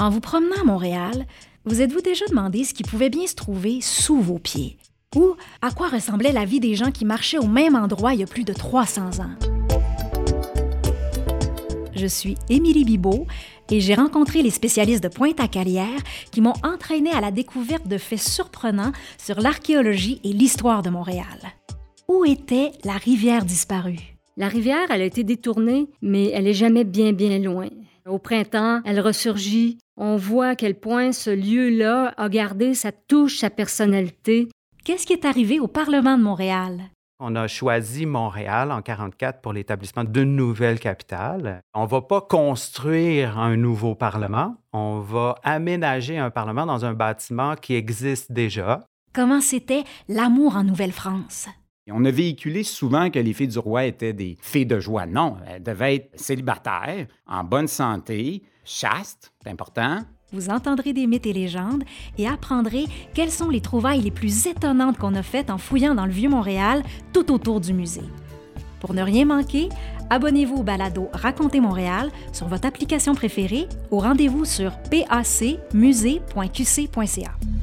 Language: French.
En vous promenant à Montréal, vous êtes-vous déjà demandé ce qui pouvait bien se trouver sous vos pieds? Ou à quoi ressemblait la vie des gens qui marchaient au même endroit il y a plus de 300 ans? Je suis Émilie Bibot et j'ai rencontré les spécialistes de Pointe-à-Calière qui m'ont entraîné à la découverte de faits surprenants sur l'archéologie et l'histoire de Montréal. Où était la rivière disparue? La rivière, elle a été détournée, mais elle est jamais bien, bien loin. Au printemps, elle ressurgit. On voit à quel point ce lieu-là a gardé sa touche, sa personnalité. Qu'est-ce qui est arrivé au Parlement de Montréal? On a choisi Montréal en 1944 pour l'établissement d'une nouvelle capitale. On ne va pas construire un nouveau Parlement, on va aménager un Parlement dans un bâtiment qui existe déjà. Comment c'était l'amour en Nouvelle-France? On a véhiculé souvent que les filles du roi étaient des filles de joie. Non, elles devaient être célibataires, en bonne santé, chastes, c'est important. Vous entendrez des mythes et légendes et apprendrez quelles sont les trouvailles les plus étonnantes qu'on a faites en fouillant dans le vieux Montréal tout autour du musée. Pour ne rien manquer, abonnez-vous au balado Racontez Montréal sur votre application préférée ou rendez-vous sur pacmusée.qc.ca.